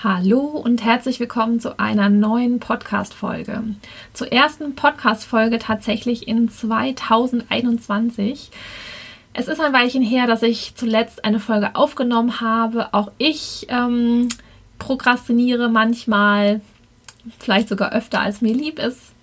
Hallo und herzlich willkommen zu einer neuen Podcast-Folge. Zur ersten Podcast-Folge tatsächlich in 2021. Es ist ein Weilchen her, dass ich zuletzt eine Folge aufgenommen habe. Auch ich ähm, prokrastiniere manchmal, vielleicht sogar öfter als mir lieb ist.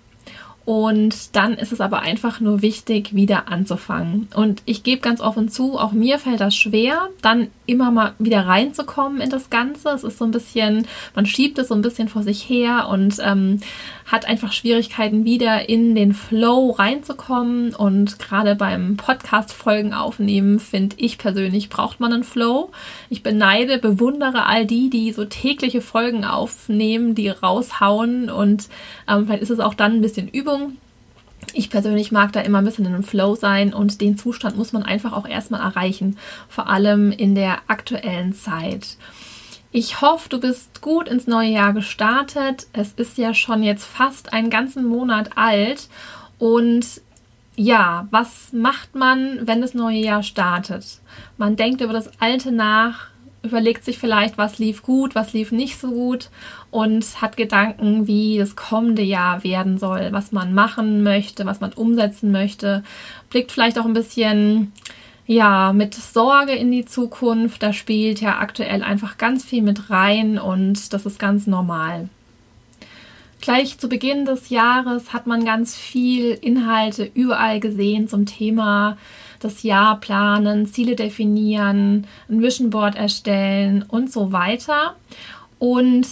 Und dann ist es aber einfach nur wichtig, wieder anzufangen. Und ich gebe ganz offen zu, auch mir fällt das schwer, dann immer mal wieder reinzukommen in das Ganze. Es ist so ein bisschen, man schiebt es so ein bisschen vor sich her und ähm, hat einfach Schwierigkeiten, wieder in den Flow reinzukommen. Und gerade beim Podcast-Folgen aufnehmen, finde ich persönlich, braucht man einen Flow. Ich beneide, bewundere all die, die so tägliche Folgen aufnehmen, die raushauen. Und ähm, vielleicht ist es auch dann ein bisschen Übung. Ich persönlich mag da immer ein bisschen in einem Flow sein und den Zustand muss man einfach auch erstmal erreichen, vor allem in der aktuellen Zeit. Ich hoffe, du bist gut ins neue Jahr gestartet. Es ist ja schon jetzt fast einen ganzen Monat alt. Und ja, was macht man, wenn das neue Jahr startet? Man denkt über das alte nach, überlegt sich vielleicht, was lief gut, was lief nicht so gut und hat Gedanken, wie das kommende Jahr werden soll, was man machen möchte, was man umsetzen möchte, blickt vielleicht auch ein bisschen ja, mit Sorge in die Zukunft, da spielt ja aktuell einfach ganz viel mit rein und das ist ganz normal. Gleich zu Beginn des Jahres hat man ganz viel Inhalte überall gesehen zum Thema das Jahr planen, Ziele definieren, ein Vision Board erstellen und so weiter. Und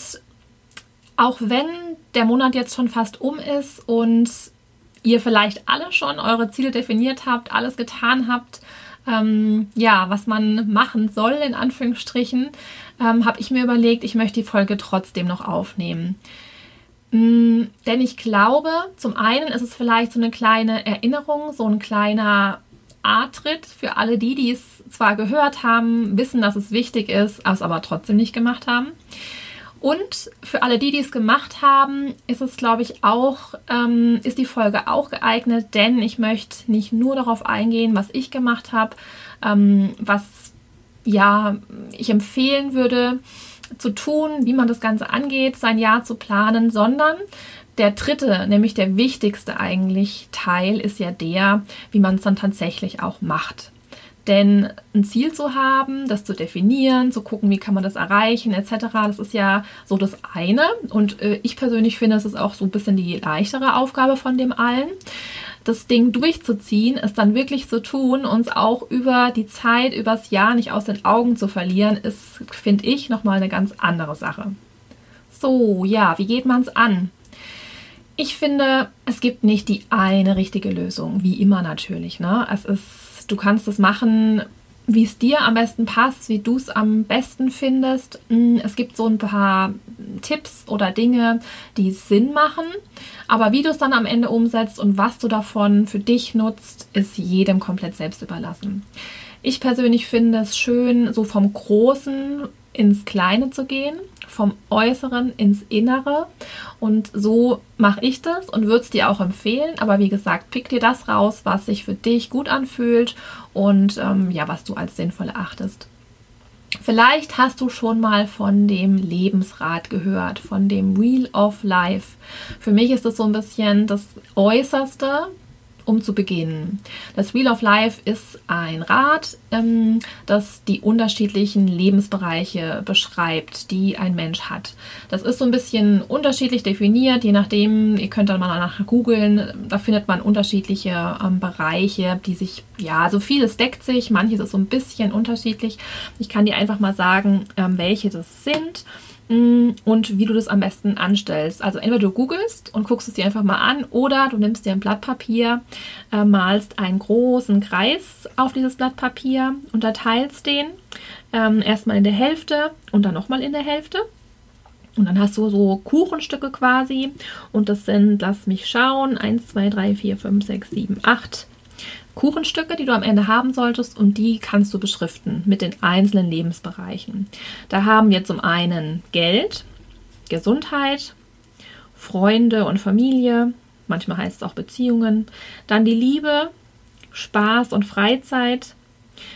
auch wenn der Monat jetzt schon fast um ist und ihr vielleicht alle schon eure Ziele definiert habt, alles getan habt, ähm, ja, was man machen soll, in Anführungsstrichen, ähm, habe ich mir überlegt, ich möchte die Folge trotzdem noch aufnehmen. Mm, denn ich glaube, zum einen ist es vielleicht so eine kleine Erinnerung, so ein kleiner A-Tritt für alle die, die es zwar gehört haben, wissen, dass es wichtig ist, es aber trotzdem nicht gemacht haben. Und für alle die, die es gemacht haben, ist es, glaube ich, auch, ähm, ist die Folge auch geeignet, denn ich möchte nicht nur darauf eingehen, was ich gemacht habe, ähm, was ja ich empfehlen würde zu tun, wie man das Ganze angeht, sein Jahr zu planen, sondern der dritte, nämlich der wichtigste eigentlich Teil ist ja der, wie man es dann tatsächlich auch macht. Denn ein Ziel zu haben, das zu definieren, zu gucken, wie kann man das erreichen, etc., das ist ja so das eine. Und äh, ich persönlich finde, es ist auch so ein bisschen die leichtere Aufgabe von dem allen. Das Ding durchzuziehen, es dann wirklich zu tun, uns auch über die Zeit, übers Jahr nicht aus den Augen zu verlieren, ist, finde ich, nochmal eine ganz andere Sache. So, ja, wie geht man es an? Ich finde, es gibt nicht die eine richtige Lösung, wie immer natürlich. Ne? Es ist Du kannst es machen, wie es dir am besten passt, wie du es am besten findest. Mm, es gibt so ein paar Tipps oder Dinge, die Sinn machen. Aber wie du es dann am Ende umsetzt und was du davon für dich nutzt, ist jedem komplett selbst überlassen. Ich persönlich finde es schön, so vom Großen ins Kleine zu gehen, vom Äußeren ins Innere. Und so mache ich das und würde es dir auch empfehlen. Aber wie gesagt, pick dir das raus, was sich für dich gut anfühlt und ähm, ja, was du als sinnvoll erachtest. Vielleicht hast du schon mal von dem Lebensrat gehört, von dem Wheel of Life. Für mich ist das so ein bisschen das Äußerste, um zu beginnen. Das Wheel of Life ist ein Rad, ähm, das die unterschiedlichen Lebensbereiche beschreibt, die ein Mensch hat. Das ist so ein bisschen unterschiedlich definiert, je nachdem, ihr könnt dann mal nach googeln, da findet man unterschiedliche ähm, Bereiche, die sich, ja, so vieles deckt sich, manches ist so ein bisschen unterschiedlich. Ich kann dir einfach mal sagen, ähm, welche das sind. Mm, und wie du das am besten anstellst. Also entweder du googelst und guckst es dir einfach mal an oder du nimmst dir ein Blatt Papier, äh, malst einen großen Kreis auf dieses Blatt Papier, unterteilst den ähm, erstmal in der Hälfte und dann nochmal in der Hälfte. Und dann hast du so Kuchenstücke quasi. Und das sind, lass mich schauen, 1, 2, 3, 4, 5, 6, 7, 8, Kuchenstücke, die du am Ende haben solltest und die kannst du beschriften mit den einzelnen Lebensbereichen. Da haben wir zum einen Geld, Gesundheit, Freunde und Familie, manchmal heißt es auch Beziehungen, dann die Liebe, Spaß und Freizeit,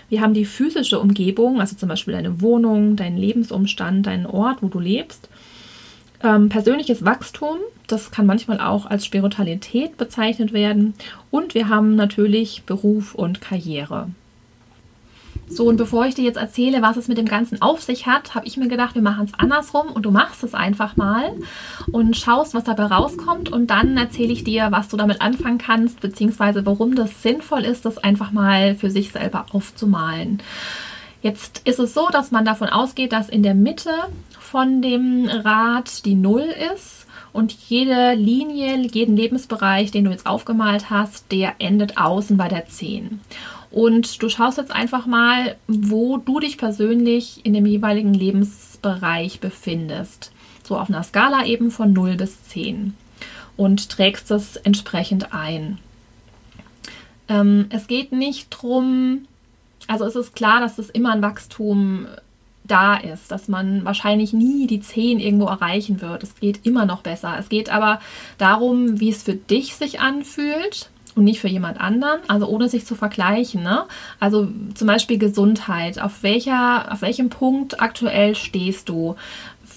Wir haben die physische Umgebung, also zum Beispiel deine Wohnung, deinen Lebensumstand, deinen Ort, wo du lebst. Ähm, persönliches Wachstum, das kann manchmal auch als Spiritualität bezeichnet werden. Und wir haben natürlich Beruf und Karriere. So, und bevor ich dir jetzt erzähle, was es mit dem Ganzen auf sich hat, habe ich mir gedacht, wir machen es andersrum und du machst es einfach mal und schaust, was dabei rauskommt und dann erzähle ich dir, was du damit anfangen kannst, beziehungsweise warum das sinnvoll ist, das einfach mal für sich selber aufzumalen. Jetzt ist es so, dass man davon ausgeht, dass in der Mitte von dem Rad die Null ist und jede Linie, jeden Lebensbereich, den du jetzt aufgemalt hast, der endet außen bei der 10. Und du schaust jetzt einfach mal, wo du dich persönlich in dem jeweiligen Lebensbereich befindest. So auf einer Skala eben von 0 bis 10. Und trägst das entsprechend ein. Ähm, es geht nicht drum, also es ist klar, dass es immer ein Wachstum da ist, dass man wahrscheinlich nie die 10 irgendwo erreichen wird. Es geht immer noch besser. Es geht aber darum, wie es für dich sich anfühlt und nicht für jemand anderen, also ohne sich zu vergleichen. Ne? Also zum Beispiel Gesundheit. Auf, welcher, auf welchem Punkt aktuell stehst du?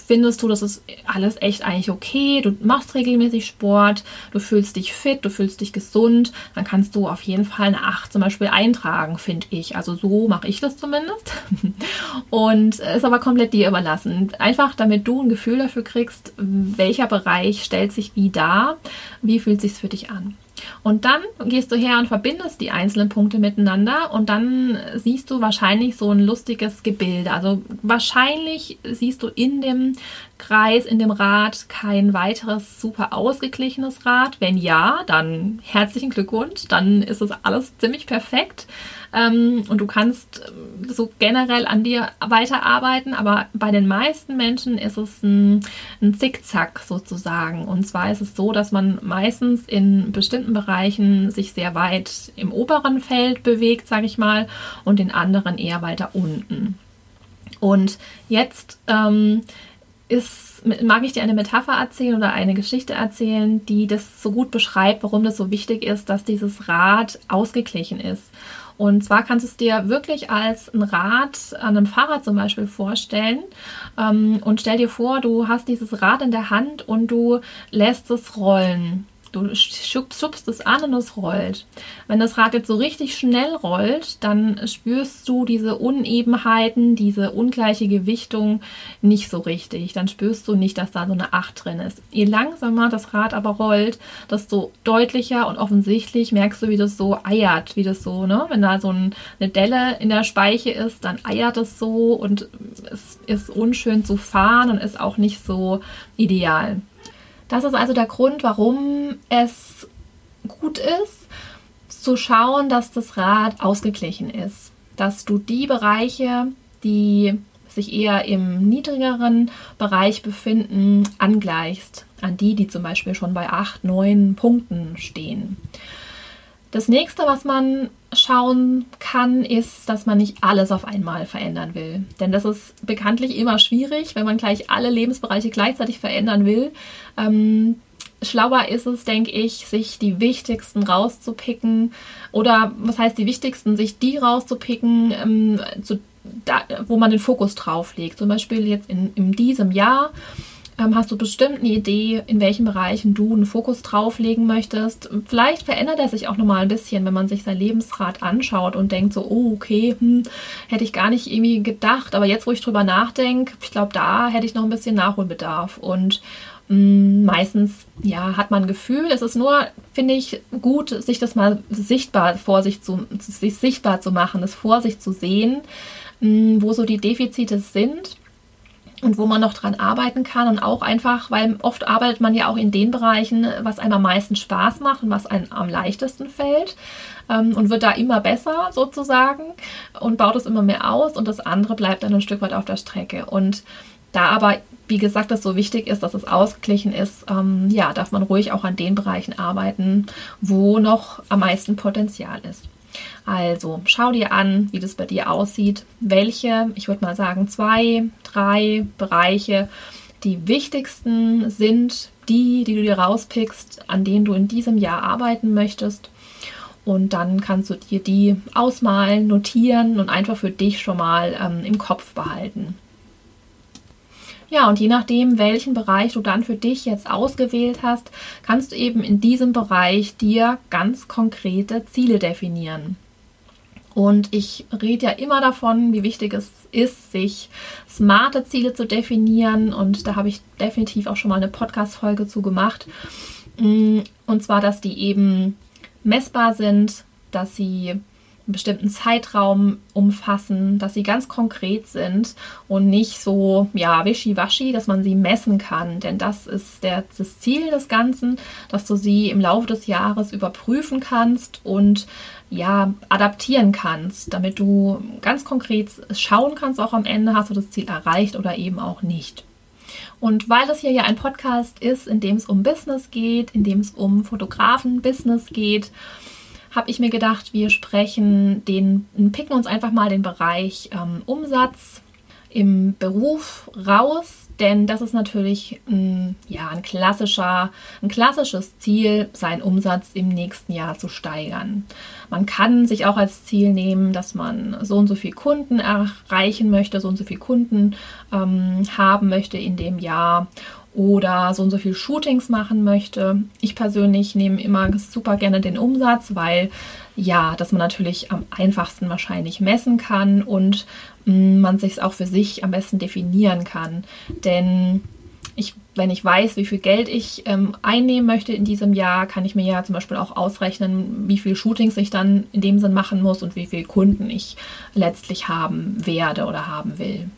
Findest du, das ist alles echt eigentlich okay, du machst regelmäßig Sport, du fühlst dich fit, du fühlst dich gesund, dann kannst du auf jeden Fall eine 8 zum Beispiel eintragen, finde ich. Also so mache ich das zumindest. Und ist aber komplett dir überlassen. Einfach damit du ein Gefühl dafür kriegst, welcher Bereich stellt sich wie dar, wie fühlt sich für dich an. Und dann gehst du her und verbindest die einzelnen Punkte miteinander und dann siehst du wahrscheinlich so ein lustiges Gebilde. Also wahrscheinlich siehst du in dem Kreis, in dem Rad kein weiteres super ausgeglichenes Rad. Wenn ja, dann herzlichen Glückwunsch, dann ist das alles ziemlich perfekt. Ähm, und du kannst ähm, so generell an dir weiterarbeiten, aber bei den meisten Menschen ist es ein, ein Zickzack sozusagen. Und zwar ist es so, dass man meistens in bestimmten Bereichen sich sehr weit im oberen Feld bewegt, sage ich mal, und in anderen eher weiter unten. Und jetzt ähm, ist, mag ich dir eine Metapher erzählen oder eine Geschichte erzählen, die das so gut beschreibt, warum das so wichtig ist, dass dieses Rad ausgeglichen ist. Und zwar kannst du es dir wirklich als ein Rad an einem Fahrrad zum Beispiel vorstellen. Ähm, und stell dir vor, du hast dieses Rad in der Hand und du lässt es rollen. Du schubst es an und es rollt. Wenn das Rad jetzt so richtig schnell rollt, dann spürst du diese Unebenheiten, diese ungleiche Gewichtung nicht so richtig. Dann spürst du nicht, dass da so eine 8 drin ist. Je langsamer das Rad aber rollt, desto deutlicher und offensichtlich merkst du, wie das so eiert, wie das so, ne? Wenn da so ein, eine Delle in der Speiche ist, dann eiert es so und es ist unschön zu fahren und ist auch nicht so ideal. Das ist also der Grund, warum es gut ist, zu schauen, dass das Rad ausgeglichen ist. Dass du die Bereiche, die sich eher im niedrigeren Bereich befinden, angleichst an die, die zum Beispiel schon bei 8, 9 Punkten stehen. Das nächste, was man schauen kann, ist, dass man nicht alles auf einmal verändern will. Denn das ist bekanntlich immer schwierig, wenn man gleich alle Lebensbereiche gleichzeitig verändern will. Ähm, schlauer ist es, denke ich, sich die wichtigsten rauszupicken oder was heißt die wichtigsten, sich die rauszupicken, ähm, zu, da, wo man den Fokus drauf legt. Zum Beispiel jetzt in, in diesem Jahr hast du bestimmt eine Idee, in welchen Bereichen du einen Fokus drauflegen möchtest. Vielleicht verändert er sich auch nochmal ein bisschen, wenn man sich sein Lebensrad anschaut und denkt so, oh, okay, hm, hätte ich gar nicht irgendwie gedacht. Aber jetzt, wo ich drüber nachdenke, ich glaube, da hätte ich noch ein bisschen Nachholbedarf. Und hm, meistens ja hat man ein Gefühl es ist nur finde ich gut sich das mal sichtbar vor sich zu sich sichtbar zu machen das vor sich zu sehen hm, wo so die Defizite sind und wo man noch dran arbeiten kann und auch einfach, weil oft arbeitet man ja auch in den Bereichen, was einem am meisten Spaß macht und was einem am leichtesten fällt ähm, und wird da immer besser sozusagen und baut es immer mehr aus und das andere bleibt dann ein Stück weit auf der Strecke und da aber, wie gesagt, das so wichtig ist, dass es ausgeglichen ist, ähm, ja, darf man ruhig auch an den Bereichen arbeiten, wo noch am meisten Potenzial ist. Also schau dir an, wie das bei dir aussieht, welche, ich würde mal sagen, zwei, drei Bereiche die wichtigsten sind, die, die du dir rauspickst, an denen du in diesem Jahr arbeiten möchtest. Und dann kannst du dir die ausmalen, notieren und einfach für dich schon mal ähm, im Kopf behalten. Ja, und je nachdem, welchen Bereich du dann für dich jetzt ausgewählt hast, kannst du eben in diesem Bereich dir ganz konkrete Ziele definieren. Und ich rede ja immer davon, wie wichtig es ist, sich smarte Ziele zu definieren. Und da habe ich definitiv auch schon mal eine Podcast-Folge zu gemacht. Mm, und zwar, dass die eben messbar sind, dass sie einen bestimmten Zeitraum umfassen, dass sie ganz konkret sind und nicht so, ja, wischiwaschi, dass man sie messen kann. Denn das ist der, das Ziel des Ganzen, dass du sie im Laufe des Jahres überprüfen kannst und ja, adaptieren kannst, damit du ganz konkret schauen kannst, auch am Ende hast du das Ziel erreicht oder eben auch nicht. Und weil das hier ja ein Podcast ist, in dem es um Business geht, in dem es um Fotografen-Business geht, habe ich mir gedacht, wir sprechen den, picken uns einfach mal den Bereich ähm, Umsatz im Beruf raus, denn das ist natürlich ein, ja, ein, klassischer, ein klassisches Ziel, seinen Umsatz im nächsten Jahr zu steigern. Man kann sich auch als Ziel nehmen, dass man so und so viele Kunden erreichen möchte, so und so viele Kunden ähm, haben möchte in dem Jahr oder so und so viel Shootings machen möchte. Ich persönlich nehme immer super gerne den Umsatz, weil ja, dass man natürlich am einfachsten wahrscheinlich messen kann und mh, mm, man sich auch für sich am besten definieren kann. Denn ich, wenn ich weiß, wie viel Geld ich ähm, einnehmen möchte in diesem Jahr, kann ich mir ja zum Beispiel auch ausrechnen, wie viele Shootings ich dann in dem Sinn machen muss und wie viele Kunden ich letztlich haben werde oder haben will.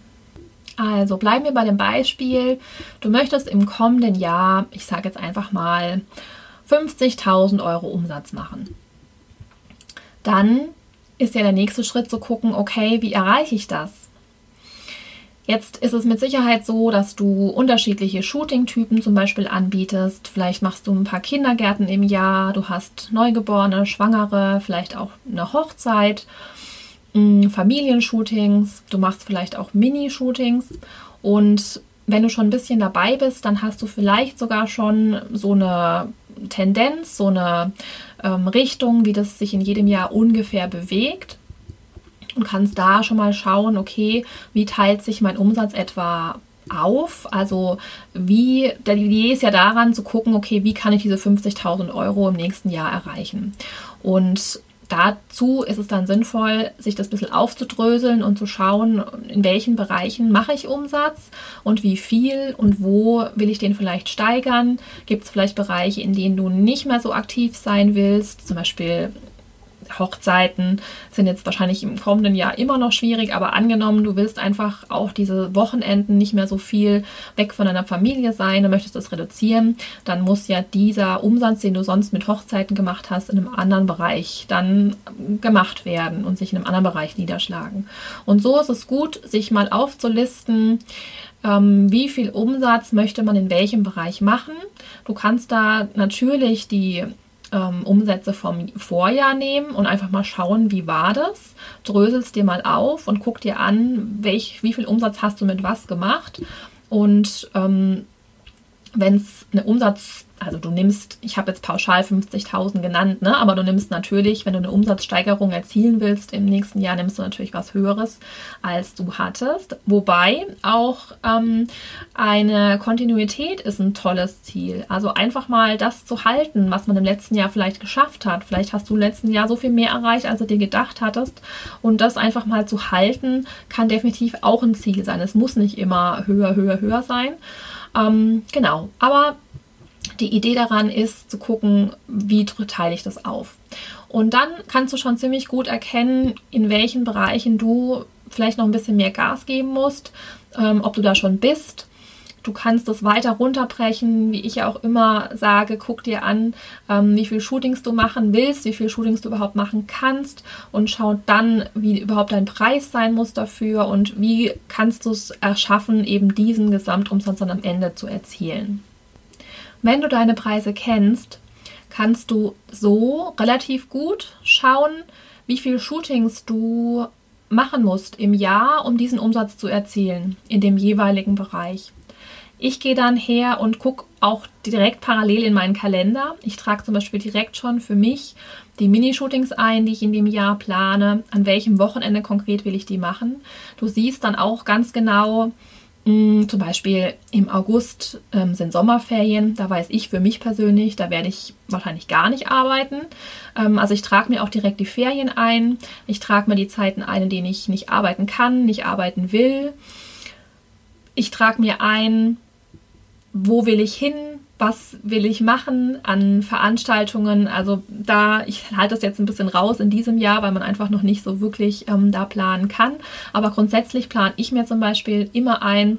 Also bleiben wir bei dem Beispiel. Du möchtest im kommenden Jahr, ich sage jetzt einfach mal, 50.000 Euro Umsatz machen. Dann ist ja der nächste Schritt zu gucken, okay, wie erreiche ich das? Jetzt ist es mit Sicherheit so, dass du unterschiedliche Shooting-Typen zum Beispiel anbietest. Vielleicht machst du ein paar Kindergärten im Jahr, du hast Neugeborene, Schwangere, vielleicht auch eine Hochzeit Mm, Familienshootings, du machst vielleicht auch Mini-Shootings und wenn du schon ein bisschen dabei bist, dann hast du vielleicht sogar schon so eine Tendenz, so eine ähm, Richtung, wie das sich in jedem Jahr ungefähr bewegt und kannst da schon mal schauen, okay, wie teilt sich mein Umsatz etwa auf? Also wie, die Idee ist ja daran zu gucken, okay, wie kann ich diese 50.000 Euro im nächsten Jahr erreichen? Und dazu ist es dann sinnvoll, sich das ein bisschen aufzudröseln und zu schauen, in welchen Bereichen mache ich Umsatz und wie viel und wo will ich den vielleicht steigern. Gibt es vielleicht Bereiche, in denen du nicht mehr so aktiv sein willst, zum Beispiel Hochzeiten sind jetzt wahrscheinlich im kommenden Jahr immer noch schwierig, aber angenommen, du willst einfach auch diese Wochenenden nicht mehr so viel weg von deiner Familie sein, du möchtest das reduzieren, dann muss ja dieser Umsatz, den du sonst mit Hochzeiten gemacht hast, in einem anderen Bereich dann gemacht werden und sich in einem anderen Bereich niederschlagen. Und so ist es gut, sich mal aufzulisten, ähm, wie viel Umsatz möchte man in welchem Bereich machen. Du kannst da natürlich die ähm, Umsätze vom Vorjahr nehmen und einfach mal schauen, wie war das. Dröselst dir mal auf und guck dir an, welch, wie viel Umsatz hast du mit was gemacht. Und ähm, wenn es eine Umsatz also du nimmst, ich habe jetzt pauschal 50.000 genannt, ne? aber du nimmst natürlich, wenn du eine Umsatzsteigerung erzielen willst im nächsten Jahr, nimmst du natürlich was Höheres, als du hattest. Wobei auch ähm, eine Kontinuität ist ein tolles Ziel. Also einfach mal das zu halten, was man im letzten Jahr vielleicht geschafft hat. Vielleicht hast du im letzten Jahr so viel mehr erreicht, als du dir gedacht hattest. Und das einfach mal zu halten, kann definitiv auch ein Ziel sein. Es muss nicht immer höher, höher, höher sein. Ähm, genau, aber die Idee daran ist zu gucken, wie teile ich das auf. Und dann kannst du schon ziemlich gut erkennen, in welchen Bereichen du vielleicht noch ein bisschen mehr Gas geben musst, ähm, ob du da schon bist. Du kannst das weiter runterbrechen, wie ich ja auch immer sage, guck dir an, ähm, wie viel Shootings du machen willst, wie viel Shootings du überhaupt machen kannst und schau dann, wie überhaupt dein Preis sein muss dafür und wie kannst du es erschaffen, eben diesen Gesamtumsatz dann am Ende zu erzielen. Wenn du deine Preise kennst, kannst du so relativ gut schauen, wie viele Shootings du machen musst im Jahr, um diesen Umsatz zu erzielen in dem jeweiligen Bereich. Ich gehe dann her und gucke auch direkt parallel in meinen Kalender. Ich trage zum Beispiel direkt schon für mich die Minishootings ein, die ich in dem Jahr plane. An welchem Wochenende konkret will ich die machen? Du siehst dann auch ganz genau, zum Beispiel im August ähm, sind Sommerferien. Da weiß ich für mich persönlich, da werde ich wahrscheinlich gar nicht arbeiten. Ähm, also ich trage mir auch direkt die Ferien ein. Ich trage mir die Zeiten ein, in denen ich nicht arbeiten kann, nicht arbeiten will. Ich trage mir ein, wo will ich hin, was will ich machen an Veranstaltungen. Also da, ich halte das jetzt ein bisschen raus in diesem Jahr, weil man einfach noch nicht so wirklich ähm, da planen kann. Aber grundsätzlich plane ich mir zum Beispiel immer ein,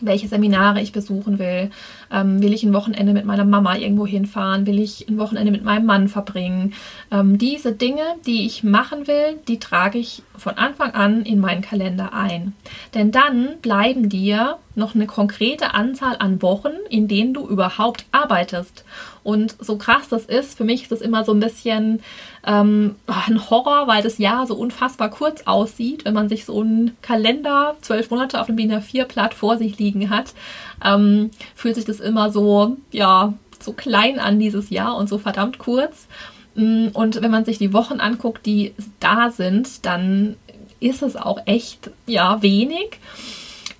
welche Seminare ich besuchen will. Ähm, will ich ein Wochenende mit meiner Mama irgendwo hinfahren? Will ich ein Wochenende mit meinem Mann verbringen? Ähm, diese Dinge, die ich machen will, die trage ich von Anfang an in meinen Kalender ein. Denn dann bleiben dir noch eine konkrete Anzahl an Wochen, in denen du überhaupt arbeitest. Und so krass das ist, für mich ist das immer so ein bisschen ähm, ein Horror, weil das Jahr so unfassbar kurz aussieht, wenn man sich so einen Kalender zwölf Monate auf dem DIN A4-Blatt vor sich liegen hat. Ähm, fühlt sich das immer so, ja, so klein an dieses Jahr und so verdammt kurz. Mm, und wenn man sich die Wochen anguckt, die da sind, dann ist es auch echt, ja, wenig.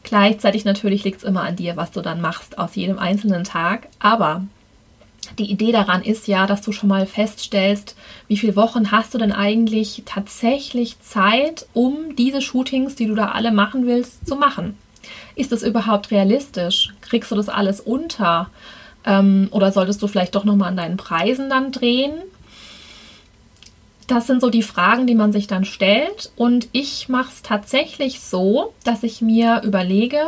Gleichzeitig natürlich liegt es immer an dir, was du dann machst aus jedem einzelnen Tag. Aber die Idee daran ist ja, dass du schon mal feststellst, wie viele Wochen hast du denn eigentlich tatsächlich Zeit, um diese Shootings, die du da alle machen willst, zu machen. Ist das überhaupt realistisch? Kriegst du das alles unter? Ähm, oder solltest du vielleicht doch nochmal an deinen Preisen dann drehen? Das sind so die Fragen, die man sich dann stellt. Und ich mache es tatsächlich so, dass ich mir überlege,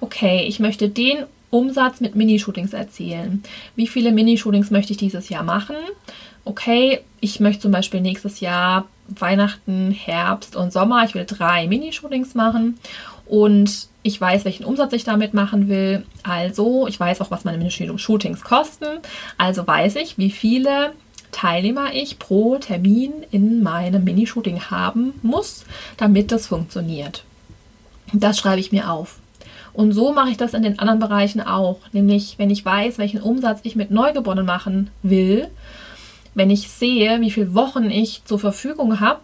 okay, ich möchte den Umsatz mit Minishootings erzielen. Wie viele Minishootings möchte ich dieses Jahr machen? Okay, ich möchte zum Beispiel nächstes Jahr Weihnachten, Herbst und Sommer, ich will drei Minishootings machen und ich weiß, welchen Umsatz ich damit machen will. Also, ich weiß auch, was meine Minishootings kosten. Also weiß ich, wie viele Teilnehmer ich pro Termin in meinem Minishooting haben muss, damit das funktioniert. Das schreibe ich mir auf. Und so mache ich das in den anderen Bereichen auch. Nämlich, wenn ich weiß, welchen Umsatz ich mit Neugeborenen machen will, wenn ich sehe, wie viele Wochen ich zur Verfügung habe,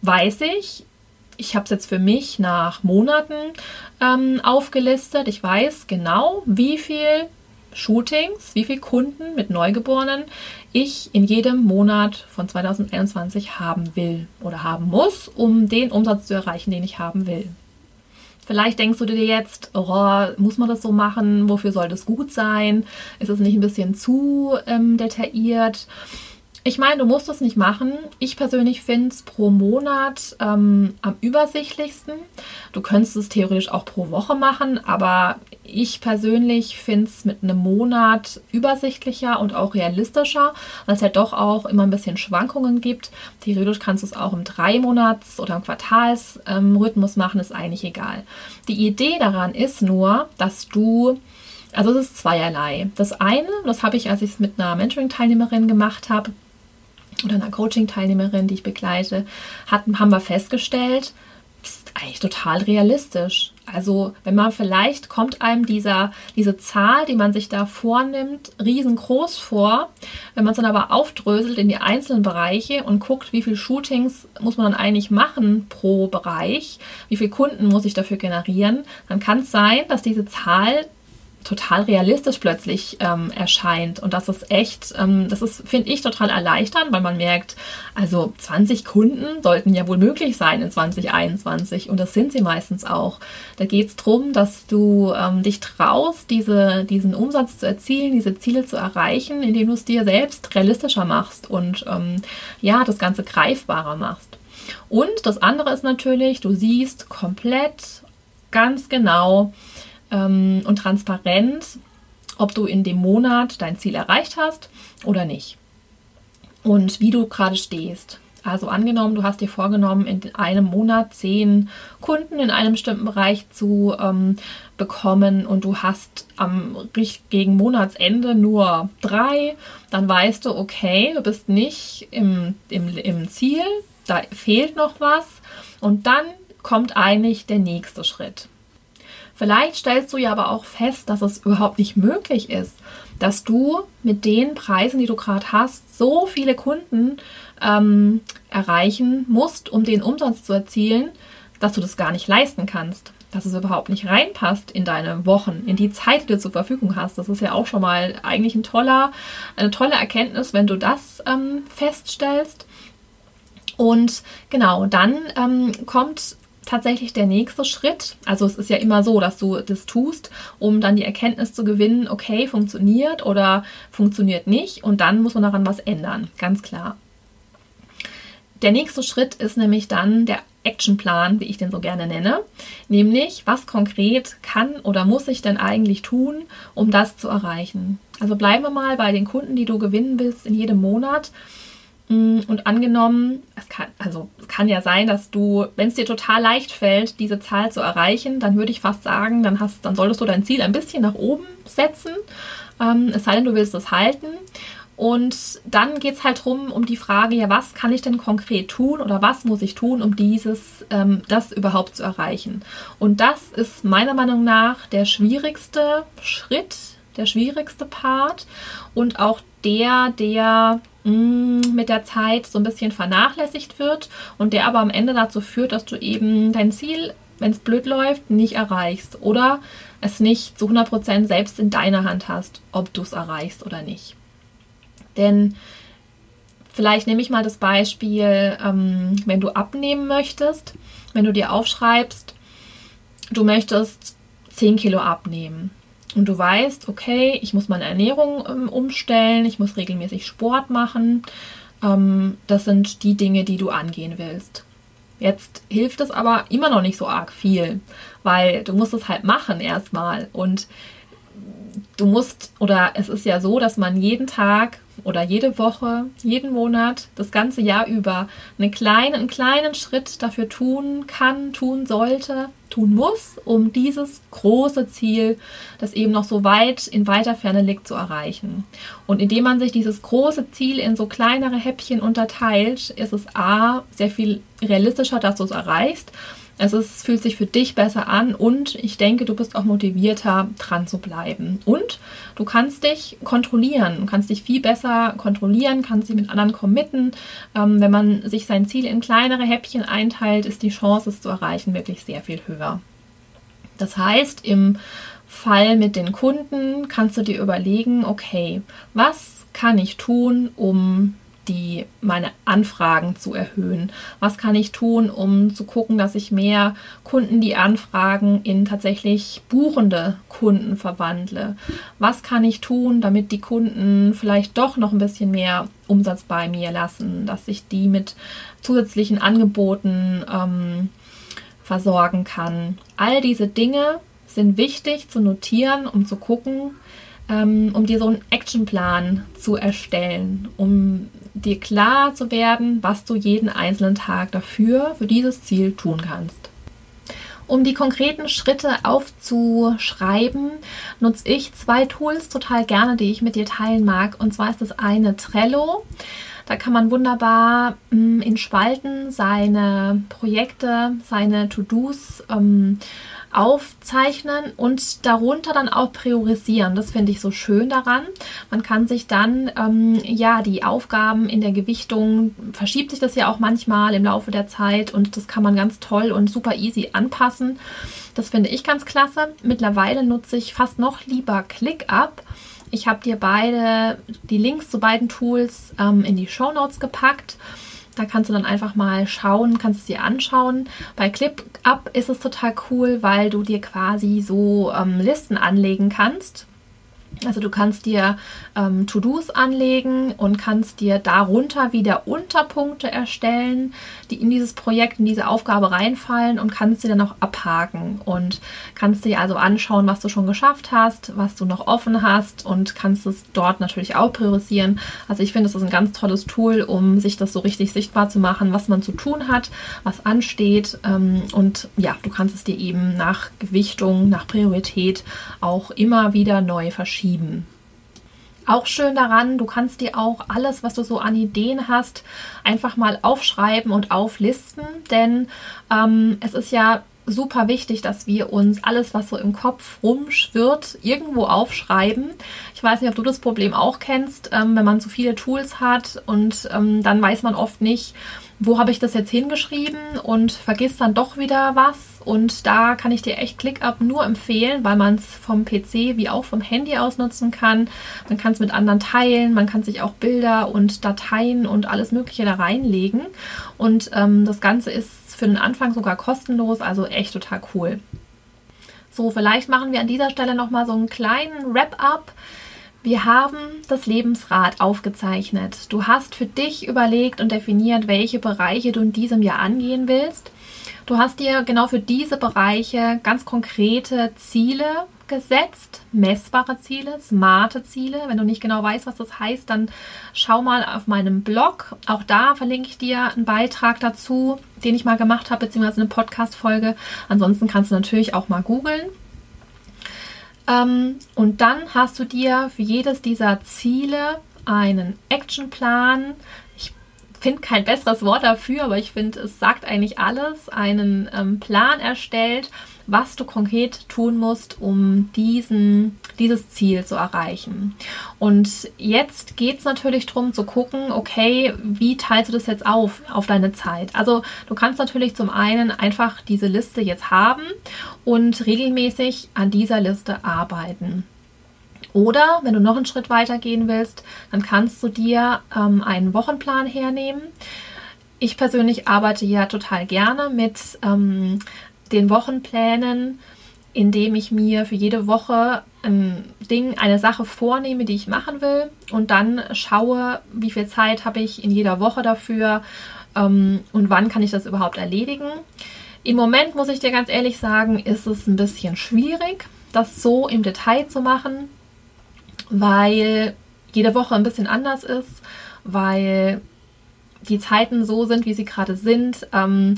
weiß ich, ich habe es jetzt für mich nach Monaten ähm, aufgelistet. Ich weiß genau, wie viel Shootings, wie viele Kunden mit Neugeborenen ich in jedem Monat von 2021 haben will oder haben muss, um den Umsatz zu erreichen, den ich haben will. Vielleicht denkst du dir jetzt, oh, muss man das so machen? Wofür soll das gut sein? Ist es nicht ein bisschen zu ähm, detailliert? Ich meine, du musst es nicht machen. Ich persönlich finde es pro Monat ähm, am übersichtlichsten. Du könntest es theoretisch auch pro Woche machen, aber ich persönlich finde es mit einem Monat übersichtlicher und auch realistischer, weil es halt doch auch immer ein bisschen Schwankungen gibt. Theoretisch kannst du es auch im Drei-Monats- oder im Quartalsrhythmus ähm, machen, ist eigentlich egal. Die Idee daran ist nur, dass du also es ist zweierlei. Das eine, das habe ich, als ich es mit einer Mentoring-Teilnehmerin gemacht habe, oder einer Coaching-Teilnehmerin, die ich begleite, hatten, haben wir festgestellt, ist eigentlich total realistisch. Also wenn man vielleicht kommt einem dieser, diese Zahl, die man sich da vornimmt, riesengroß vor. Wenn man es dann aber aufdröselt in die einzelnen Bereiche und guckt, wie viele Shootings muss man dann eigentlich machen pro Bereich, wie viele Kunden muss ich dafür generieren, dann kann es sein, dass diese Zahl total realistisch plötzlich ähm, erscheint. Und das ist echt, ähm, das ist, finde ich, total erleichternd, weil man merkt, also 20 Kunden sollten ja wohl möglich sein in 2021 und das sind sie meistens auch. Da geht es darum, dass du ähm, dich traust, diese, diesen Umsatz zu erzielen, diese Ziele zu erreichen, indem du es dir selbst realistischer machst und ähm, ja, das Ganze greifbarer machst. Und das andere ist natürlich, du siehst komplett ganz genau, ähm, und transparent, ob du in dem Monat dein Ziel erreicht hast oder nicht. Und wie du gerade stehst. Also angenommen, du hast dir vorgenommen, in einem Monat zehn Kunden in einem bestimmten Bereich zu ähm, bekommen und du hast am gegen Monatsende nur drei, dann weißt du, okay, du bist nicht im, im, im Ziel, da fehlt noch was und dann kommt eigentlich der nächste Schritt. Vielleicht stellst du ja aber auch fest, dass es überhaupt nicht möglich ist, dass du mit den Preisen, die du gerade hast, so viele Kunden ähm, erreichen musst, um den Umsatz zu erzielen, dass du das gar nicht leisten kannst. Dass es überhaupt nicht reinpasst in deine Wochen, in die Zeit, die du zur Verfügung hast. Das ist ja auch schon mal eigentlich ein toller, eine tolle Erkenntnis, wenn du das ähm, feststellst. Und genau, dann ähm, kommt tatsächlich der nächste Schritt. Also es ist ja immer so, dass du das tust, um dann die Erkenntnis zu gewinnen, okay, funktioniert oder funktioniert nicht und dann muss man daran was ändern, ganz klar. Der nächste Schritt ist nämlich dann der Actionplan, wie ich den so gerne nenne, nämlich was konkret kann oder muss ich denn eigentlich tun, um das zu erreichen. Also bleiben wir mal bei den Kunden, die du gewinnen willst in jedem Monat und angenommen, es kann, also es kann ja sein, dass du, wenn es dir total leicht fällt, diese Zahl zu erreichen, dann würde ich fast sagen, dann hast, dann solltest du dein Ziel ein bisschen nach oben setzen. Ähm, es sei denn, du willst es halten. Und dann geht es halt drum um die Frage, ja, was kann ich denn konkret tun oder was muss ich tun, um dieses, ähm, das überhaupt zu erreichen? Und das ist meiner Meinung nach der schwierigste Schritt, der schwierigste Part und auch der, der Mm, mit der Zeit so ein bisschen vernachlässigt wird und der aber am Ende dazu führt, dass du eben dein Ziel, wenn es blöd läuft, nicht erreichst oder es nicht zu 100% selbst in deiner Hand hast, ob du es erreichst oder nicht. Denn vielleicht nehme ich mal das Beispiel, ähm, wenn du abnehmen möchtest, wenn du dir aufschreibst, du möchtest 10 Kilo abnehmen und du weißt, okay, ich muss meine Ernährung ähm, umstellen, ich muss regelmäßig Sport machen. Ähm, das sind die Dinge, die du angehen willst. Jetzt hilft es aber immer noch nicht so arg viel, weil du musst es halt machen erstmal. Und du musst, oder es ist ja so, dass man jeden Tag oder jede Woche, jeden Monat, das ganze Jahr über einen kleinen, einen kleinen Schritt dafür tun kann, tun sollte, tun muss, um dieses große Ziel, das eben noch so weit in weiter Ferne liegt, zu erreichen. Und indem man sich dieses große Ziel in so kleinere Häppchen unterteilt, ist es a sehr viel realistischer, dass du es erreichst es ist, fühlt sich für dich besser an und ich denke, du bist auch motivierter, dran zu bleiben. Und du kannst dich kontrollieren, kannst dich viel besser kontrollieren, kannst dich mit anderen committen. Ähm, wenn man sich sein Ziel in kleinere Häppchen einteilt, ist die Chance, es zu erreichen, wirklich sehr viel höher. Das heißt, im Fall mit den Kunden kannst du dir überlegen, okay, was kann ich tun, um die, meine Anfragen zu erhöhen? Was kann ich tun, um zu gucken, dass ich mehr Kunden, die anfragen, in tatsächlich buchende Kunden verwandle? Was kann ich tun, damit die Kunden vielleicht doch noch ein bisschen mehr Umsatz bei mir lassen, dass ich die mit zusätzlichen Angeboten ähm, versorgen kann? All diese Dinge sind wichtig zu notieren, um zu gucken, ähm, um dir so einen Actionplan zu erstellen, um dir klar zu werden, was du jeden einzelnen Tag dafür, für dieses Ziel tun kannst. Um die konkreten Schritte aufzuschreiben, nutze ich zwei Tools total gerne, die ich mit dir teilen mag. Und zwar ist das eine Trello. Da kann man wunderbar mm, in Spalten seine Projekte, seine To-Dos ähm, aufzeichnen und darunter dann auch priorisieren. Das finde ich so schön daran. Man kann sich dann, ähm, ja, die Aufgaben in der Gewichtung, verschiebt sich das ja auch manchmal im Laufe der Zeit und das kann man ganz toll und super easy anpassen. Das finde ich ganz klasse. Mittlerweile nutze ich fast noch lieber ClickUp. Ich habe dir beide die Links zu beiden Tools ähm, in die Show Notes gepackt. Da kannst du dann einfach mal schauen, kannst es dir anschauen. Bei ClipUp ist es total cool, weil du dir quasi so ähm, Listen anlegen kannst also du kannst dir ähm, To-Dos anlegen und kannst dir darunter wieder Unterpunkte erstellen, die in dieses Projekt, in diese Aufgabe reinfallen und kannst sie dann auch abhaken und kannst dir also anschauen, was du schon geschafft hast, was du noch offen hast und kannst es dort natürlich auch priorisieren. Also ich finde, es ist ein ganz tolles Tool, um sich das so richtig sichtbar zu machen, was man zu tun hat, was ansteht ähm, und ja, du kannst es dir eben nach Gewichtung, nach Priorität auch immer wieder neu verschieben schieben. Auch schön daran, du kannst dir auch alles, was du so an Ideen hast, einfach mal aufschreiben und auflisten, denn ähm, es ist ja super wichtig, dass wir uns alles, was so im Kopf rumschwirrt, irgendwo aufschreiben. Ich weiß nicht, ob du das Problem auch kennst, ähm, wenn man zu viele Tools hat und ähm, dann weiß man oft nicht, wo habe ich das jetzt hingeschrieben und vergisst dann doch wieder was. Und da kann ich dir echt ClickUp nur empfehlen, weil man es vom PC wie auch vom Handy aus nutzen kann. Man kann es mit anderen teilen, man kann sich auch Bilder und Dateien und alles Mögliche da reinlegen. Und ähm, das Ganze ist für den Anfang sogar kostenlos, also echt total cool. So, vielleicht machen wir an dieser Stelle nochmal so einen kleinen Wrap-up. Wir haben das Lebensrad aufgezeichnet. Du hast für dich überlegt und definiert, welche Bereiche du in diesem Jahr angehen willst. Du hast dir genau für diese Bereiche ganz konkrete Ziele gesetzt, messbare Ziele, smarte Ziele. Wenn du nicht genau weißt, was das heißt, dann schau mal auf meinem Blog. Auch da verlinke ich dir einen Beitrag dazu, den ich mal gemacht habe, beziehungsweise eine Podcast-Folge. Ansonsten kannst du natürlich auch mal googeln. Ähm, und dann hast du dir für jedes dieser Ziele einen Actionplan. Ich finde kein besseres Wort dafür, aber ich finde, es sagt eigentlich alles. Einen ähm, Plan erstellt, was du konkret tun musst, um diesen, dieses Ziel zu erreichen. Und jetzt geht es natürlich darum zu gucken, okay, wie teilst du das jetzt auf, auf deine Zeit? Also du kannst natürlich zum einen einfach diese Liste jetzt haben und regelmäßig an dieser Liste arbeiten. Oder wenn du noch einen Schritt weiter gehen willst, dann kannst du dir ähm, einen Wochenplan hernehmen. Ich persönlich arbeite ja total gerne mit ähm, den Wochenplänen, indem ich mir für jede Woche ein Ding, eine Sache vornehme, die ich machen will und dann schaue, wie viel Zeit habe ich in jeder Woche dafür ähm, und wann kann ich das überhaupt erledigen. Im Moment muss ich dir ganz ehrlich sagen, ist es ein bisschen schwierig, das so im Detail zu machen, weil jede Woche ein bisschen anders ist, weil die Zeiten so sind, wie sie gerade sind. Ähm,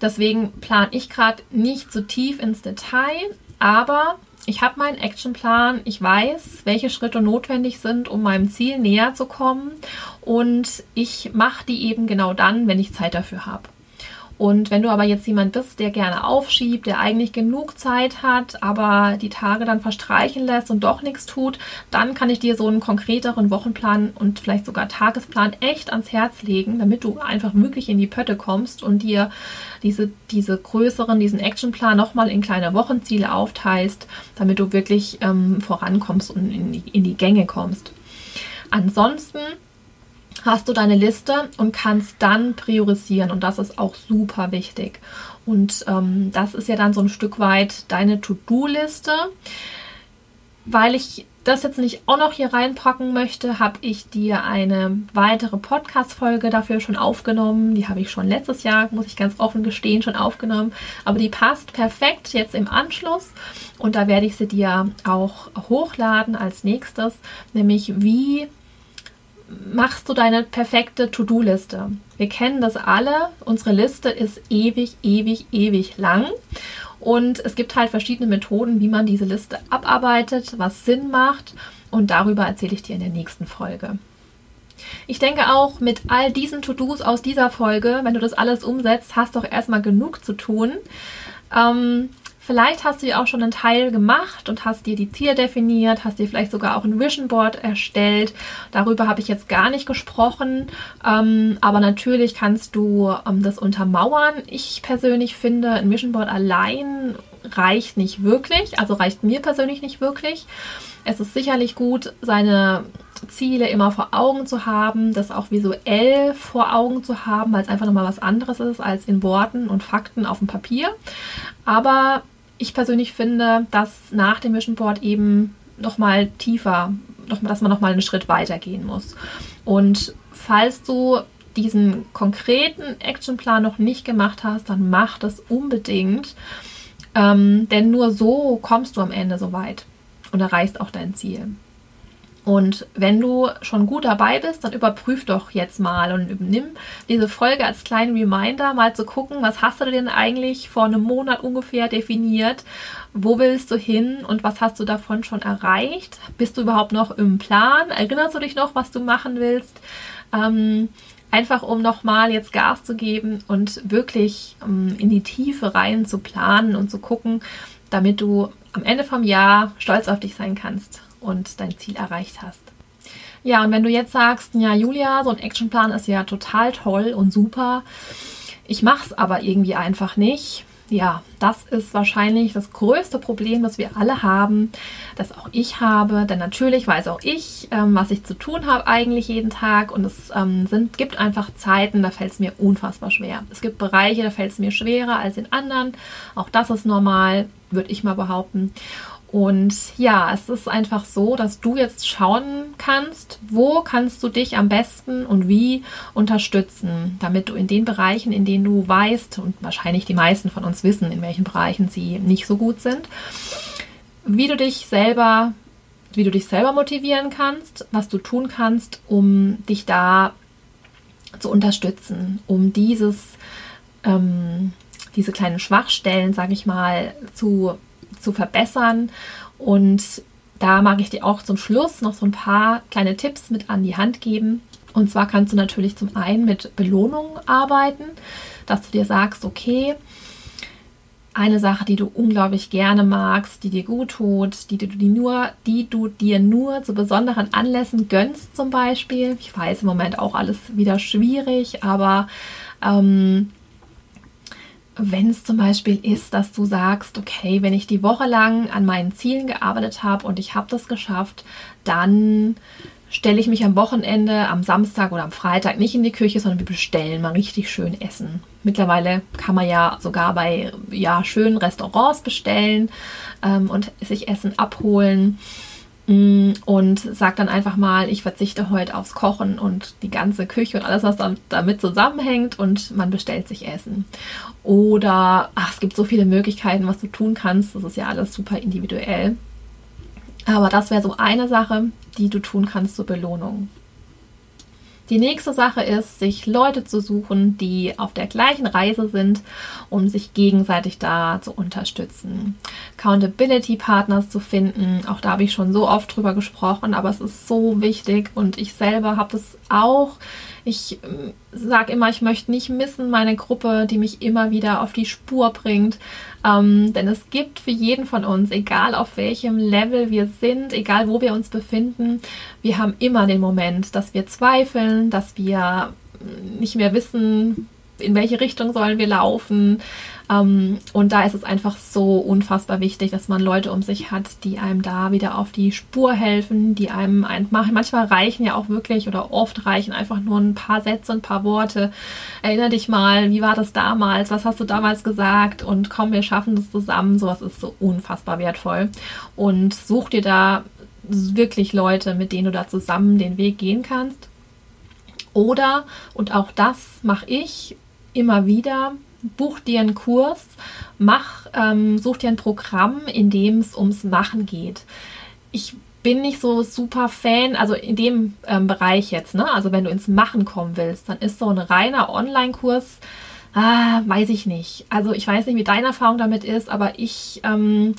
Deswegen plane ich gerade nicht so tief ins Detail, aber ich habe meinen Actionplan, ich weiß, welche Schritte notwendig sind, um meinem Ziel näher zu kommen und ich mache die eben genau dann, wenn ich Zeit dafür habe. Und wenn du aber jetzt jemand bist, der gerne aufschiebt, der eigentlich genug Zeit hat, aber die Tage dann verstreichen lässt und doch nichts tut, dann kann ich dir so einen konkreteren Wochenplan und vielleicht sogar Tagesplan echt ans Herz legen, damit du einfach wirklich in die Pötte kommst und dir diese, diese größeren, diesen Actionplan nochmal in kleine Wochenziele aufteilst, damit du wirklich ähm, vorankommst und in die, in die Gänge kommst. Ansonsten hast du deine Liste und kannst dann priorisieren und das ist auch super wichtig. Und ähm, das ist ja dann so ein Stück weit deine To-Do-Liste. Weil ich das jetzt nicht auch noch hier reinpacken möchte, habe ich dir eine weitere Podcast-Folge dafür schon aufgenommen. Die habe ich schon letztes Jahr, muss ich ganz offen gestehen, schon aufgenommen. Aber die passt perfekt jetzt im Anschluss. Und da werde ich sie dir auch hochladen als nächstes. Nämlich wie machst du deine perfekte To-Do-Liste. Wir kennen das alle. Unsere Liste ist ewig, ewig, ewig lang. Und es gibt halt verschiedene Methoden, wie man diese Liste abarbeitet, was Sinn macht. Und darüber erzähle ich dir in der nächsten Folge. Ich denke auch mit all diesen To-Dos aus dieser Folge, wenn du das alles umsetzt, hast du auch erstmal genug zu tun. Ähm, Vielleicht hast du ja auch schon einen Teil gemacht und hast dir die Ziele definiert, hast dir vielleicht sogar auch ein Vision Board erstellt. Darüber habe ich jetzt gar nicht gesprochen, ähm, aber natürlich kannst du ähm, das untermauern. Ich persönlich finde, ein Vision Board allein reicht nicht wirklich, also reicht mir persönlich nicht wirklich. Es ist sicherlich gut, seine Ziele immer vor Augen zu haben, das auch visuell vor Augen zu haben, weil es einfach nochmal was anderes ist als in Worten und Fakten auf dem Papier. Aber ich persönlich finde, dass nach dem Vision Board eben nochmal tiefer, noch, dass man nochmal einen Schritt weiter gehen muss. Und falls du diesen konkreten Actionplan noch nicht gemacht hast, dann mach das unbedingt. Ähm, denn nur so kommst du am Ende so weit und erreichst auch dein Ziel. Und wenn du schon gut dabei bist, dann überprüf doch jetzt mal und nimm diese Folge als kleinen Reminder, mal zu gucken, was hast du denn eigentlich vor einem Monat ungefähr definiert? Wo willst du hin und was hast du davon schon erreicht? Bist du überhaupt noch im Plan? Erinnerst du dich noch, was du machen willst? Ähm, Einfach um nochmal jetzt Gas zu geben und wirklich ähm, in die Tiefe rein zu planen und zu gucken, damit du am Ende vom Jahr stolz auf dich sein kannst und dein Ziel erreicht hast. Ja, und wenn du jetzt sagst, ja, Julia, so ein Actionplan ist ja total toll und super, ich mache es aber irgendwie einfach nicht, ja, das ist wahrscheinlich das größte Problem, das wir alle haben, das auch ich habe. Denn natürlich weiß auch ich, ähm, was ich zu tun habe eigentlich jeden Tag. Und es ähm, sind, gibt einfach Zeiten, da fällt es mir unfassbar schwer. Es gibt Bereiche, da fällt es mir schwerer als in anderen. Auch das ist normal, würde ich mal behaupten. Und ja, es ist einfach so, dass du jetzt schauen kannst, wo kannst du dich am besten und wie unterstützen, damit du in den Bereichen, in denen du weißt, und wahrscheinlich die meisten von uns wissen, in welchen Bereichen sie nicht so gut sind, wie du dich selber, wie du dich selber motivieren kannst, was du tun kannst, um dich da zu unterstützen, um dieses, ähm, diese kleinen Schwachstellen, sage ich mal, zu zu verbessern. Und da mag ich dir auch zum Schluss noch so ein paar kleine Tipps mit an die Hand geben. Und zwar kannst du natürlich zum einen mit Belohnungen arbeiten, dass du dir sagst, okay, eine Sache, die du unglaublich gerne magst, die dir gut tut, die du, die nur, die du dir nur zu besonderen Anlässen gönnst, zum Beispiel. Ich weiß im Moment auch alles wieder schwierig, aber ähm, wenn es zum Beispiel ist, dass du sagst, okay, wenn ich die Woche lang an meinen Zielen gearbeitet habe und ich habe das geschafft, dann stelle ich mich am Wochenende, am Samstag oder am Freitag nicht in die Küche, sondern wir bestellen mal richtig schön Essen. Mittlerweile kann man ja sogar bei ja, schönen Restaurants bestellen ähm, und sich Essen abholen. Mm, und sag dann einfach mal, ich verzichte heute aufs Kochen und die ganze Küche und alles, was damit zusammenhängt und man bestellt sich Essen. Oder ach, es gibt so viele Möglichkeiten, was du tun kannst. Das ist ja alles super individuell. Aber das wäre so eine Sache, die du tun kannst zur Belohnung. Die nächste Sache ist, sich Leute zu suchen, die auf der gleichen Reise sind, um sich gegenseitig da zu unterstützen. Accountability Partners zu finden, auch da habe ich schon so oft drüber gesprochen, aber es ist so wichtig und ich selber habe es auch ich äh, sage immer, ich möchte nicht missen meine Gruppe, die mich immer wieder auf die Spur bringt. Ähm, denn es gibt für jeden von uns, egal auf welchem Level wir sind, egal wo wir uns befinden, wir haben immer den Moment, dass wir zweifeln, dass wir nicht mehr wissen, in welche Richtung sollen wir laufen. Ähm, und da ist es einfach so unfassbar wichtig, dass man Leute um sich hat, die einem da wieder auf die Spur helfen, die einem einfach, manchmal reichen ja auch wirklich oder oft reichen einfach nur ein paar Sätze, ein paar Worte. Erinner dich mal, wie war das damals? Was hast du damals gesagt? Und komm, wir schaffen das zusammen. Sowas ist so unfassbar wertvoll. Und such dir da wirklich Leute, mit denen du da zusammen den Weg gehen kannst. Oder, und auch das mache ich immer wieder, buch dir einen Kurs, mach, ähm, such dir ein Programm, in dem es ums Machen geht. Ich bin nicht so super Fan, also in dem ähm, Bereich jetzt, ne? Also wenn du ins Machen kommen willst, dann ist so ein reiner Online-Kurs, ah, weiß ich nicht. Also ich weiß nicht, wie deine Erfahrung damit ist, aber ich ähm,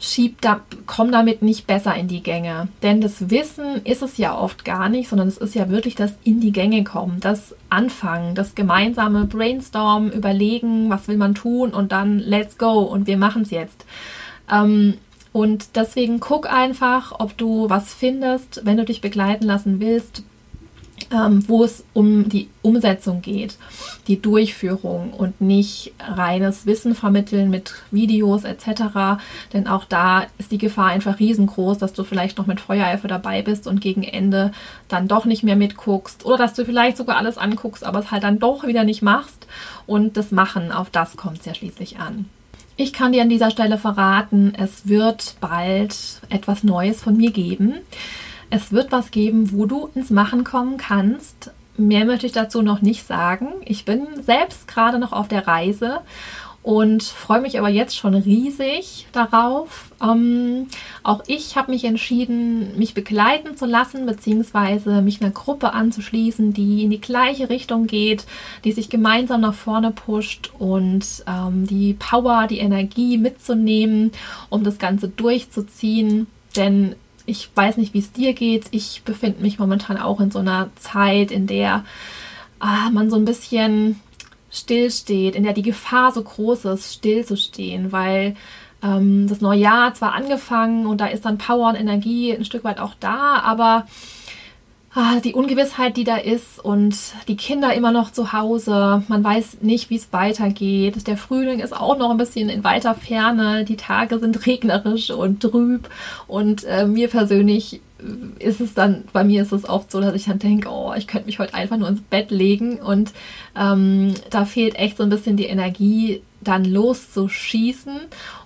schieb da, komm damit nicht besser in die Gänge. Denn das Wissen ist es ja oft gar nicht, sondern es ist ja wirklich das in die Gänge kommen, das Anfangen, das gemeinsame Brainstorm, überlegen, was will man tun und dann let's go und wir machen es jetzt. Ähm, und deswegen guck einfach, ob du was findest, wenn du dich begleiten lassen willst, ähm, wo es um die Umsetzung geht, die Durchführung und nicht reines Wissen vermitteln mit Videos etc. Denn auch da ist die Gefahr einfach riesengroß, dass du vielleicht noch mit Feuereifer dabei bist und gegen Ende dann doch nicht mehr mitguckst oder dass du vielleicht sogar alles anguckst, aber es halt dann doch wieder nicht machst. Und das Machen, auf das kommt es ja schließlich an. Ich kann dir an dieser Stelle verraten, es wird bald etwas Neues von mir geben. Es wird was geben, wo du ins Machen kommen kannst. Mehr möchte ich dazu noch nicht sagen. Ich bin selbst gerade noch auf der Reise und freue mich aber jetzt schon riesig darauf. Ähm, auch ich habe mich entschieden, mich begleiten zu lassen, beziehungsweise mich einer Gruppe anzuschließen, die in die gleiche Richtung geht, die sich gemeinsam nach vorne pusht und ähm, die Power, die Energie mitzunehmen, um das Ganze durchzuziehen. Denn ich weiß nicht, wie es dir geht. Ich befinde mich momentan auch in so einer Zeit, in der ah, man so ein bisschen stillsteht, in der die Gefahr so groß ist, stillzustehen, weil ähm, das neue Jahr zwar angefangen und da ist dann Power und Energie ein Stück weit auch da, aber die Ungewissheit, die da ist und die Kinder immer noch zu Hause, man weiß nicht, wie es weitergeht. Der Frühling ist auch noch ein bisschen in weiter Ferne, die Tage sind regnerisch und trüb und äh, mir persönlich ist es dann, bei mir ist es oft so, dass ich dann denke, oh, ich könnte mich heute einfach nur ins Bett legen und ähm, da fehlt echt so ein bisschen die Energie, dann loszuschießen.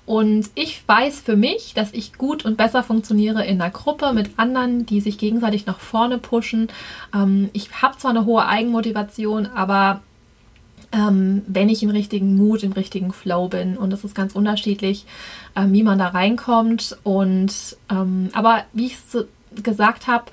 Und ich weiß für mich, dass ich gut und besser funktioniere in einer Gruppe mit anderen, die sich gegenseitig nach vorne pushen. Ähm, ich habe zwar eine hohe Eigenmotivation, aber ähm, wenn ich im richtigen Mut, im richtigen Flow bin. Und das ist ganz unterschiedlich, ähm, wie man da reinkommt. Und ähm, aber wie ich es gesagt habe,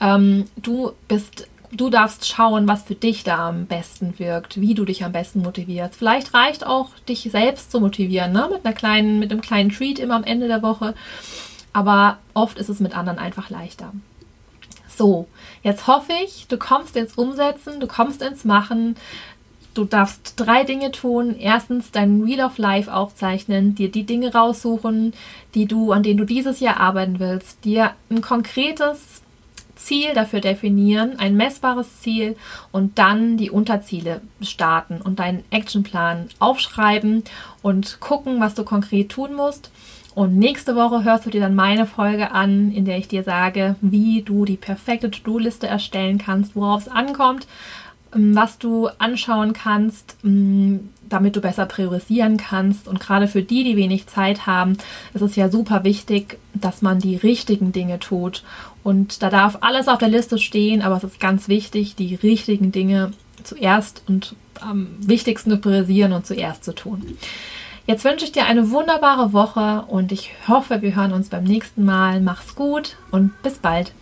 ähm, du bist du darfst schauen, was für dich da am besten wirkt, wie du dich am besten motivierst. Vielleicht reicht auch, dich selbst zu motivieren, ne? mit einer kleinen, mit einem kleinen Treat immer am Ende der Woche. Aber oft ist es mit anderen einfach leichter. So, jetzt hoffe ich, du kommst ins Umsetzen, du kommst ins Machen. Du darfst drei Dinge tun. Erstens dein Wheel of Life aufzeichnen, dir die Dinge raussuchen, die du, an denen du dieses Jahr arbeiten willst, dir ein konkretes Ziel dafür definieren, ein messbares Ziel und dann die Unterziele starten und deinen Actionplan aufschreiben und gucken, was du konkret tun musst. Und nächste Woche hörst du dir dann meine Folge an, in der ich dir sage, wie du die perfekte To-Do-Liste erstellen kannst, worauf es ankommt, ähm, was du anschauen kannst, ähm, damit du besser priorisieren kannst. Und gerade für die, die wenig Zeit haben, ist es ja super wichtig, dass man die richtigen Dinge tut. Und da darf alles auf der Liste stehen, aber es ist ganz wichtig, die richtigen Dinge zuerst und am wichtigsten zu priorisieren und zuerst zu tun. Jetzt wünsche ich dir eine wunderbare Woche und ich hoffe, wir hören uns beim nächsten Mal. Mach's gut und bis bald.